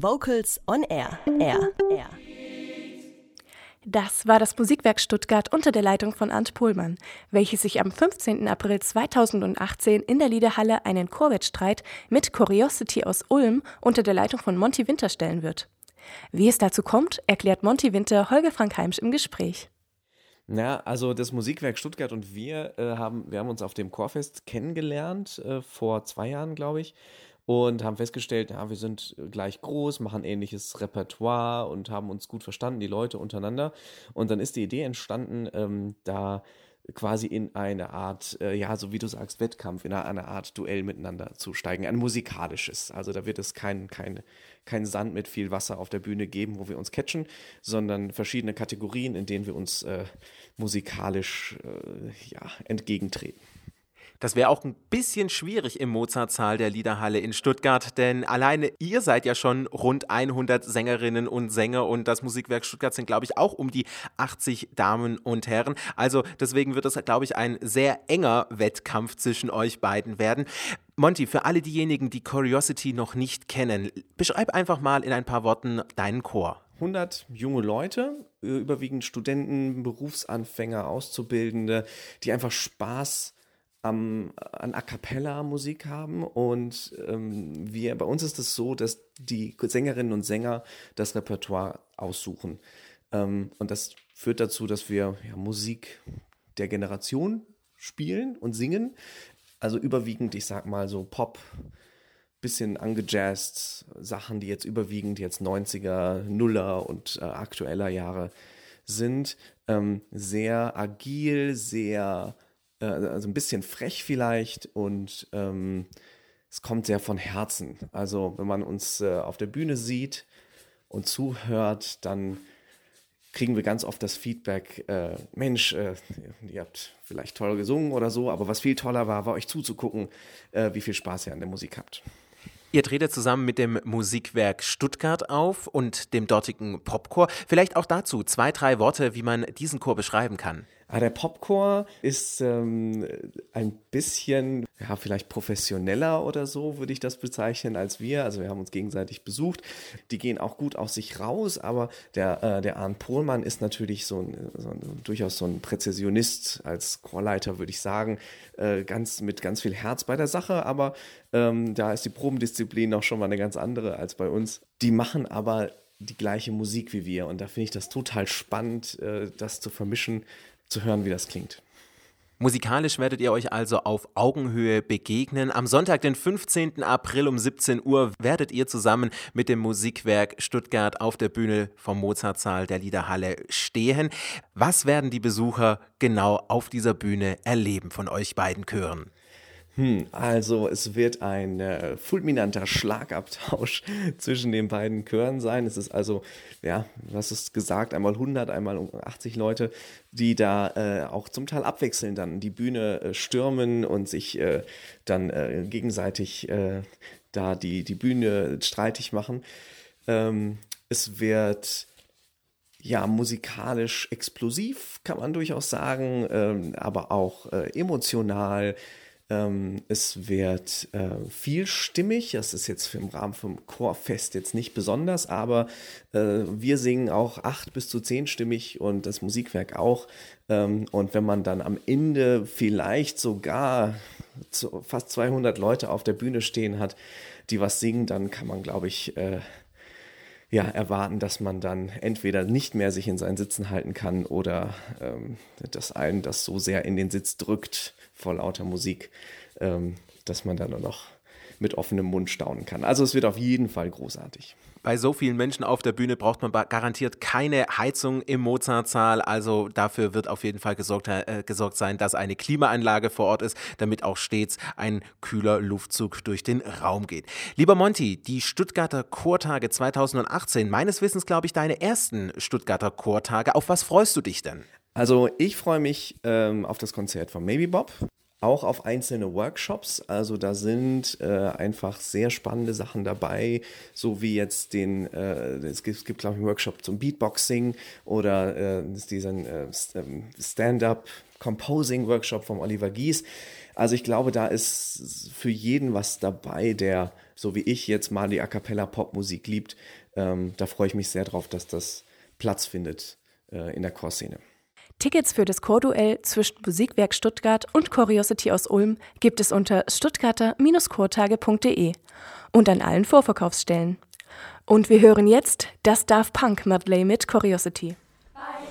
Vocals on Air. Air. Air. Das war das Musikwerk Stuttgart unter der Leitung von Arndt Pohlmann, welches sich am 15. April 2018 in der Liederhalle einen Chorwettstreit mit Curiosity aus Ulm unter der Leitung von Monty Winter stellen wird. Wie es dazu kommt, erklärt Monty Winter Holger Frank Heimsch im Gespräch. Na, also das Musikwerk Stuttgart und wir äh, haben, wir haben uns auf dem Chorfest kennengelernt, äh, vor zwei Jahren, glaube ich und haben festgestellt, ja, wir sind gleich groß, machen ähnliches Repertoire und haben uns gut verstanden, die Leute untereinander. Und dann ist die Idee entstanden, ähm, da quasi in eine Art, äh, ja, so wie du sagst, Wettkampf, in eine, eine, Art Duell miteinander zu steigen, ein musikalisches. Also da wird es kein, kein, kein Sand mit viel Wasser auf der Bühne geben, wo wir uns catchen, sondern verschiedene Kategorien, in denen wir uns äh, musikalisch äh, ja, entgegentreten. Das wäre auch ein bisschen schwierig im Mozartsaal der Liederhalle in Stuttgart, denn alleine ihr seid ja schon rund 100 Sängerinnen und Sänger und das Musikwerk Stuttgart sind, glaube ich, auch um die 80 Damen und Herren. Also deswegen wird es, glaube ich, ein sehr enger Wettkampf zwischen euch beiden werden. Monty, für alle diejenigen, die Curiosity noch nicht kennen, beschreib einfach mal in ein paar Worten deinen Chor. 100 junge Leute, überwiegend Studenten, Berufsanfänger, Auszubildende, die einfach Spaß am, an A cappella Musik haben und ähm, wir, bei uns ist es so, dass die Sängerinnen und Sänger das Repertoire aussuchen. Ähm, und das führt dazu, dass wir ja, Musik der Generation spielen und singen. Also überwiegend, ich sag mal so Pop, bisschen angejazzt, Sachen, die jetzt überwiegend jetzt 90er, Nuller und äh, aktueller Jahre sind. Ähm, sehr agil, sehr äh, also ein bisschen frech vielleicht und ähm, es kommt sehr von Herzen. Also wenn man uns äh, auf der Bühne sieht und zuhört, dann kriegen wir ganz oft das Feedback, äh, Mensch, äh, ihr habt vielleicht toll gesungen oder so, aber was viel toller war, war euch zuzugucken, äh, wie viel Spaß ihr an der Musik habt. Ihr tretet zusammen mit dem Musikwerk Stuttgart auf und dem dortigen Popchor. Vielleicht auch dazu zwei, drei Worte, wie man diesen Chor beschreiben kann. Ah, der Popcore ist ähm, ein bisschen, ja, vielleicht professioneller oder so, würde ich das bezeichnen, als wir. Also wir haben uns gegenseitig besucht. Die gehen auch gut aus sich raus, aber der, äh, der Arndt Pohlmann ist natürlich so ein, so ein, durchaus so ein Präzisionist als Chorleiter, würde ich sagen. Äh, ganz mit ganz viel Herz bei der Sache, aber ähm, da ist die Probendisziplin auch schon mal eine ganz andere als bei uns. Die machen aber die gleiche Musik wie wir. Und da finde ich das total spannend, äh, das zu vermischen zu hören, wie das klingt. Musikalisch werdet ihr euch also auf Augenhöhe begegnen. Am Sonntag, den 15. April um 17 Uhr, werdet ihr zusammen mit dem Musikwerk Stuttgart auf der Bühne vom Mozartsaal der Liederhalle stehen. Was werden die Besucher genau auf dieser Bühne erleben von euch beiden Chören? Hm, also es wird ein äh, fulminanter Schlagabtausch zwischen den beiden Chören sein. Es ist also, ja, was ist gesagt, einmal 100, einmal 80 Leute, die da äh, auch zum Teil abwechselnd dann die Bühne äh, stürmen und sich äh, dann äh, gegenseitig äh, da die, die Bühne streitig machen. Ähm, es wird ja, musikalisch explosiv, kann man durchaus sagen, ähm, aber auch emotional ähm, es wird äh, vielstimmig. Das ist jetzt im Rahmen vom Chorfest jetzt nicht besonders, aber äh, wir singen auch acht bis zu zehnstimmig und das Musikwerk auch. Ähm, und wenn man dann am Ende vielleicht sogar zu, fast 200 Leute auf der Bühne stehen hat, die was singen, dann kann man, glaube ich, äh, ja, erwarten, dass man dann entweder nicht mehr sich in seinen Sitzen halten kann oder ähm, dass einen das so sehr in den Sitz drückt vor lauter Musik, ähm, dass man dann nur noch mit offenem Mund staunen kann. Also es wird auf jeden Fall großartig. Bei so vielen Menschen auf der Bühne braucht man garantiert keine Heizung im Mozartsaal. Also dafür wird auf jeden Fall gesorgt, äh, gesorgt sein, dass eine Klimaanlage vor Ort ist, damit auch stets ein kühler Luftzug durch den Raum geht. Lieber Monty, die Stuttgarter Chortage 2018, meines Wissens glaube ich deine ersten Stuttgarter Chortage. Auf was freust du dich denn? Also ich freue mich ähm, auf das Konzert von Maybe Bob auch auf einzelne Workshops. Also da sind äh, einfach sehr spannende Sachen dabei, so wie jetzt den, äh, es gibt, gibt glaube ich, einen Workshop zum Beatboxing oder äh, diesen äh, ähm, Stand-up Composing-Workshop vom Oliver Gies. Also ich glaube, da ist für jeden was dabei, der so wie ich jetzt mal die A cappella Popmusik liebt. Ähm, da freue ich mich sehr drauf, dass das Platz findet äh, in der Chorszene. Tickets für das Chorduell zwischen Musikwerk Stuttgart und Curiosity aus Ulm gibt es unter stuttgarter-chortage.de und an allen Vorverkaufsstellen. Und wir hören jetzt das Daft Punk Medley mit Curiosity.